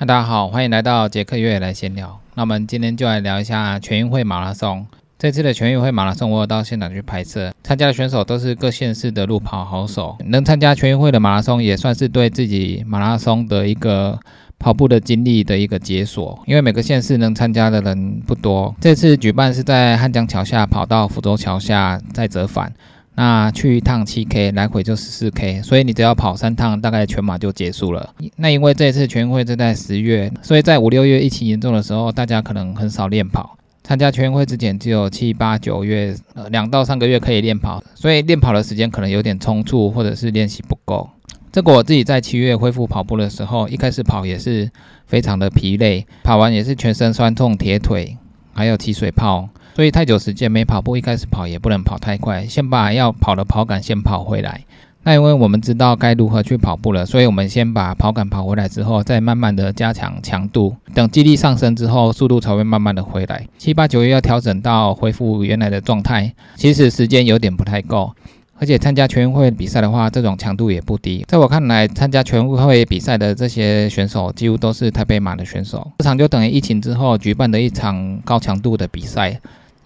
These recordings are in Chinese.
嗨大家好，欢迎来到杰克月来闲聊。那我们今天就来聊一下全运会马拉松。这次的全运会马拉松，我有到现场去拍摄，参加的选手都是各县市的路跑好手。能参加全运会的马拉松，也算是对自己马拉松的一个跑步的经历的一个解锁。因为每个县市能参加的人不多。这次举办是在汉江桥下跑到福州桥下再折返。那去一趟七 K，来回就十四 K，所以你只要跑三趟，大概全马就结束了。那因为这次全运会是在十月，所以在五六月疫情严重的时候，大家可能很少练跑。参加全运会之前，只有七八九月，呃，两到三个月可以练跑，所以练跑的时间可能有点冲突，或者是练习不够。这个我自己在七月恢复跑步的时候，一开始跑也是非常的疲累，跑完也是全身酸痛、铁腿，还有起水泡。所以太久时间没跑步，一开始跑也不能跑太快，先把要跑的跑感先跑回来。那因为我们知道该如何去跑步了，所以我们先把跑感跑回来之后，再慢慢的加强强度，等肌力上升之后，速度才会慢慢的回来。七八九月要调整到恢复原来的状态，其实时间有点不太够。而且参加全运会比赛的话，这种强度也不低。在我看来，参加全运会比赛的这些选手，几乎都是台北马的选手。这场就等于疫情之后举办的一场高强度的比赛。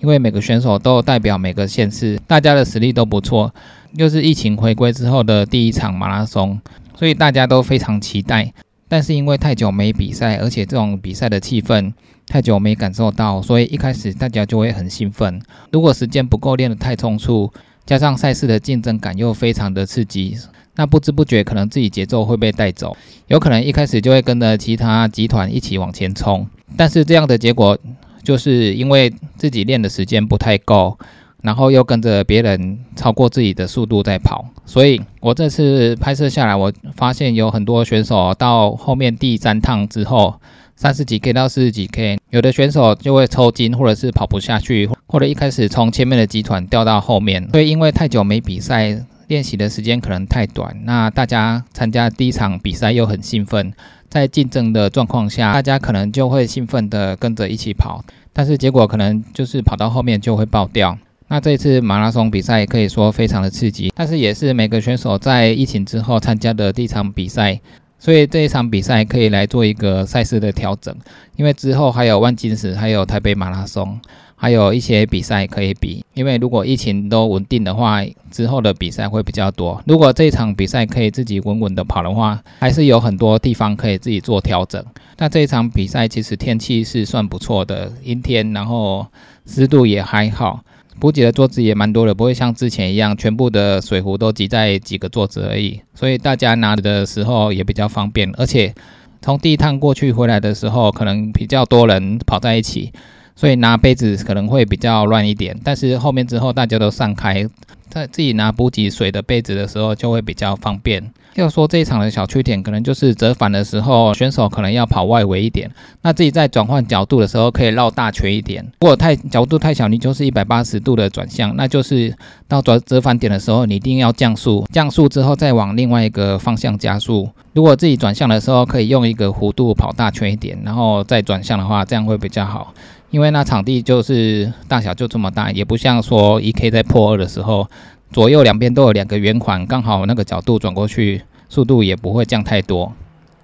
因为每个选手都代表每个县市，大家的实力都不错，又是疫情回归之后的第一场马拉松，所以大家都非常期待。但是因为太久没比赛，而且这种比赛的气氛太久没感受到，所以一开始大家就会很兴奋。如果时间不够练得太匆促，加上赛事的竞争感又非常的刺激，那不知不觉可能自己节奏会被带走，有可能一开始就会跟着其他集团一起往前冲。但是这样的结果。就是因为自己练的时间不太够，然后又跟着别人超过自己的速度在跑，所以我这次拍摄下来，我发现有很多选手到后面第三趟之后，三十几 K 到四十几 K，有的选手就会抽筋，或者是跑不下去，或者一开始从前面的集团掉到后面，所以因为太久没比赛，练习的时间可能太短，那大家参加第一场比赛又很兴奋。在竞争的状况下，大家可能就会兴奋的跟着一起跑，但是结果可能就是跑到后面就会爆掉。那这一次马拉松比赛可以说非常的刺激，但是也是每个选手在疫情之后参加的第一场比赛，所以这一场比赛可以来做一个赛事的调整，因为之后还有万金石，还有台北马拉松。还有一些比赛可以比，因为如果疫情都稳定的话，之后的比赛会比较多。如果这一场比赛可以自己稳稳的跑的话，还是有很多地方可以自己做调整。那这一场比赛其实天气是算不错的，阴天，然后湿度也还好，补给的桌子也蛮多的，不会像之前一样全部的水壶都挤在几个桌子而已，所以大家拿的时候也比较方便。而且从第一趟过去回来的时候，可能比较多人跑在一起。所以拿杯子可能会比较乱一点，但是后面之后大家都散开，在自己拿补给水的杯子的时候就会比较方便。要说这一场的小缺点，可能就是折返的时候选手可能要跑外围一点，那自己在转换角度的时候可以绕大圈一点。如果太角度太小，你就是一百八十度的转向，那就是到转折返点的时候，你一定要降速，降速之后再往另外一个方向加速。如果自己转向的时候可以用一个弧度跑大圈一点，然后再转向的话，这样会比较好。因为那场地就是大小就这么大，也不像说一 K 在破二的时候，左右两边都有两个圆环，刚好那个角度转过去，速度也不会降太多。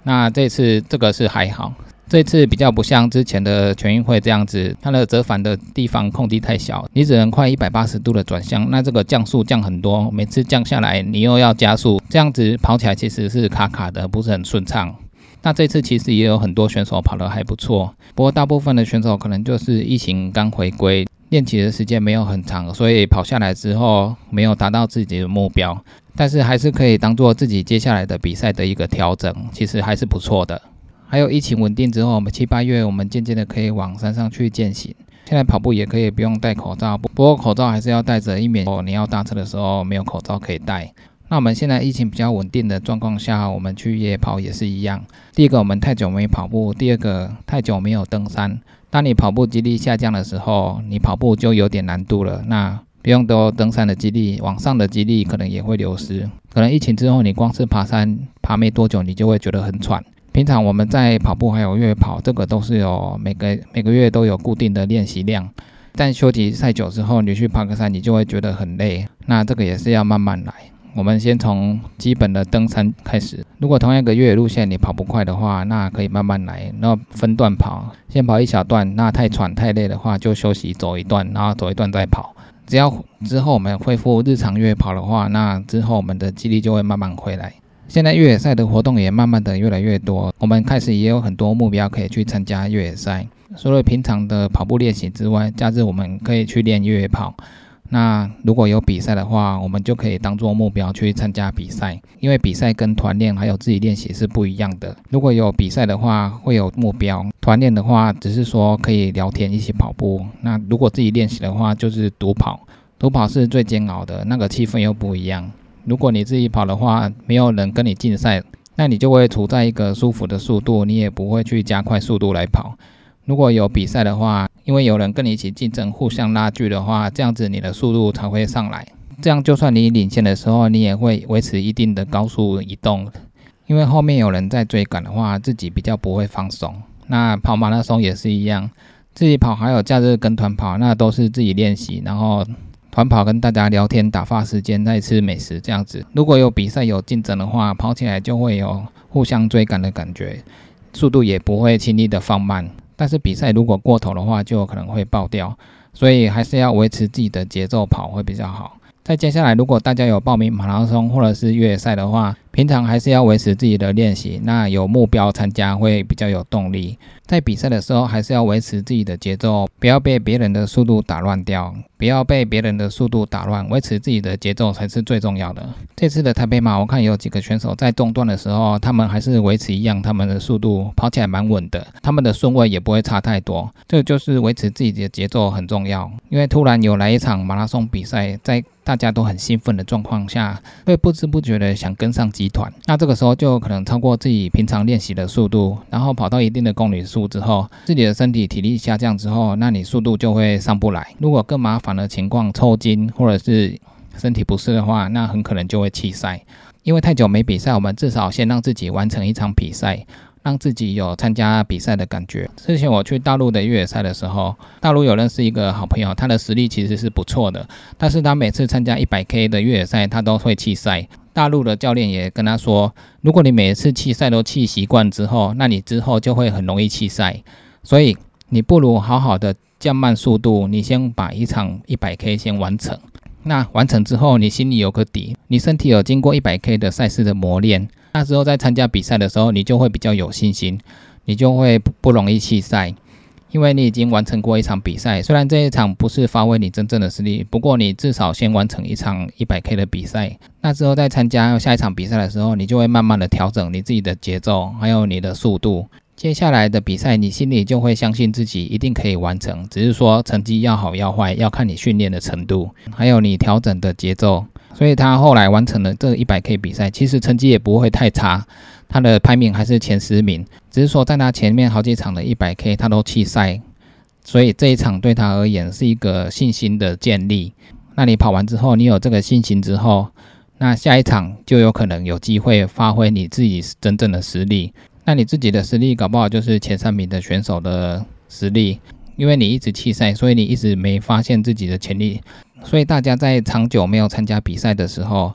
那这次这个是还好，这次比较不像之前的全运会这样子，它的折返的地方空地太小，你只能快一百八十度的转向，那这个降速降很多，每次降下来你又要加速，这样子跑起来其实是卡卡的，不是很顺畅。那这次其实也有很多选手跑得还不错，不过大部分的选手可能就是疫情刚回归，练习的时间没有很长，所以跑下来之后没有达到自己的目标，但是还是可以当做自己接下来的比赛的一个调整，其实还是不错的。还有疫情稳定之后，我们七八月我们渐渐的可以往山上去践行，现在跑步也可以不用戴口罩，不过口罩还是要戴着，以免你要搭车的时候没有口罩可以戴。那我们现在疫情比较稳定的状况下，我们去夜跑也是一样。第一个，我们太久没跑步；第二个，太久没有登山。当你跑步肌力下降的时候，你跑步就有点难度了。那不用多登山的肌力，往上的肌力可能也会流失。可能疫情之后，你光是爬山爬没多久，你就会觉得很喘。平常我们在跑步还有越野跑，这个都是有每个每个月都有固定的练习量。但休息太久之后，你去爬个山，你就会觉得很累。那这个也是要慢慢来。我们先从基本的登山开始。如果同样一个越野路线你跑不快的话，那可以慢慢来，然后分段跑，先跑一小段。那太喘太累的话，就休息走一段，然后走一段再跑。只要之后我们恢复日常越野跑的话，那之后我们的肌力就会慢慢回来。现在越野赛的活动也慢慢的越来越多，我们开始也有很多目标可以去参加越野赛。除了平常的跑步练习之外，假日我们可以去练越野跑。那如果有比赛的话，我们就可以当做目标去参加比赛。因为比赛跟团练还有自己练习是不一样的。如果有比赛的话，会有目标；团练的话，只是说可以聊天一起跑步。那如果自己练习的话，就是独跑。独跑是最煎熬的，那个气氛又不一样。如果你自己跑的话，没有人跟你竞赛，那你就会处在一个舒服的速度，你也不会去加快速度来跑。如果有比赛的话，因为有人跟你一起竞争，互相拉锯的话，这样子你的速度才会上来。这样就算你领先的时候，你也会维持一定的高速移动。因为后面有人在追赶的话，自己比较不会放松。那跑马拉松也是一样，自己跑还有假日跟团跑，那都是自己练习，然后。团跑跟大家聊天打发时间，再吃美食这样子。如果有比赛有竞争的话，跑起来就会有互相追赶的感觉，速度也不会轻易的放慢。但是比赛如果过头的话，就有可能会爆掉，所以还是要维持自己的节奏跑会比较好。在接下来，如果大家有报名马拉松或者是越野赛的话，平常还是要维持自己的练习，那有目标参加会比较有动力。在比赛的时候，还是要维持自己的节奏，不要被别人的速度打乱掉，不要被别人的速度打乱，维持自己的节奏才是最重要的。这次的台北马，我看有几个选手在中段的时候，他们还是维持一样他们的速度，跑起来蛮稳的，他们的顺位也不会差太多。这就是维持自己的节奏很重要，因为突然有来一场马拉松比赛，在大家都很兴奋的状况下，会不知不觉的想跟上集团，那这个时候就可能超过自己平常练习的速度，然后跑到一定的公里数之后，自己的身体体力下降之后，那你速度就会上不来。如果更麻烦的情况，抽筋或者是身体不适的话，那很可能就会弃赛。因为太久没比赛，我们至少先让自己完成一场比赛。让自己有参加比赛的感觉。之前我去大陆的越野赛的时候，大陆有认识一个好朋友，他的实力其实是不错的，但是他每次参加一百 K 的越野赛，他都会弃赛。大陆的教练也跟他说，如果你每一次弃赛都弃习惯之后，那你之后就会很容易弃赛。所以你不如好好的降慢速度，你先把一场一百 K 先完成。那完成之后，你心里有个底，你身体有经过一百 K 的赛事的磨练。那时候在参加比赛的时候，你就会比较有信心，你就会不容易弃赛，因为你已经完成过一场比赛。虽然这一场不是发挥你真正的实力，不过你至少先完成一场一百 K 的比赛。那之后在参加下一场比赛的时候，你就会慢慢的调整你自己的节奏，还有你的速度。接下来的比赛，你心里就会相信自己一定可以完成，只是说成绩要好要坏，要看你训练的程度，还有你调整的节奏。所以他后来完成了这一百 K 比赛，其实成绩也不会太差，他的排名还是前十名。只是说在他前面好几场的一百 K 他都弃赛，所以这一场对他而言是一个信心的建立。那你跑完之后，你有这个信心之后，那下一场就有可能有机会发挥你自己真正的实力。那你自己的实力搞不好就是前三名的选手的实力，因为你一直弃赛，所以你一直没发现自己的潜力。所以大家在长久没有参加比赛的时候，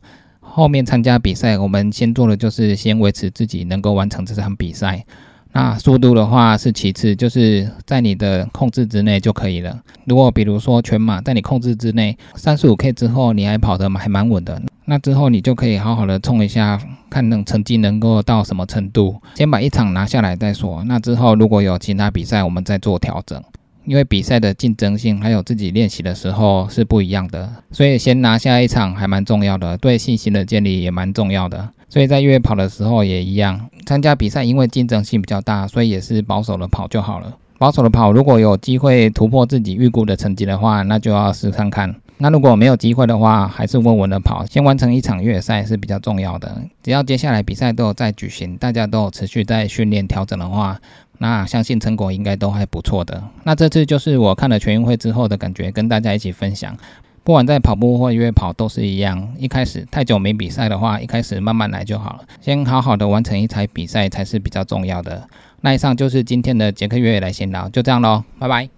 后面参加比赛，我们先做的就是先维持自己能够完成这场比赛。那速度的话是其次，就是在你的控制之内就可以了。如果比如说全马在你控制之内，三十五 K 之后你还跑得还蛮稳的，那之后你就可以好好的冲一下，看能成绩能够到什么程度。先把一场拿下来再说。那之后如果有其他比赛，我们再做调整。因为比赛的竞争性还有自己练习的时候是不一样的，所以先拿下一场还蛮重要的，对信心的建立也蛮重要的。所以在越野跑的时候也一样，参加比赛因为竞争性比较大，所以也是保守的跑就好了。保守的跑，如果有机会突破自己预估的成绩的话，那就要试看看。那如果没有机会的话，还是稳稳的跑，先完成一场越野赛是比较重要的。只要接下来比赛都有在举行，大家都有持续在训练调整的话。那相信成果应该都还不错的。那这次就是我看了全运会之后的感觉，跟大家一起分享。不管在跑步或约跑都是一样，一开始太久没比赛的话，一开始慢慢来就好了。先好好的完成一场比赛才是比较重要的。那以上就是今天的杰克越野来闲聊，就这样喽，拜拜。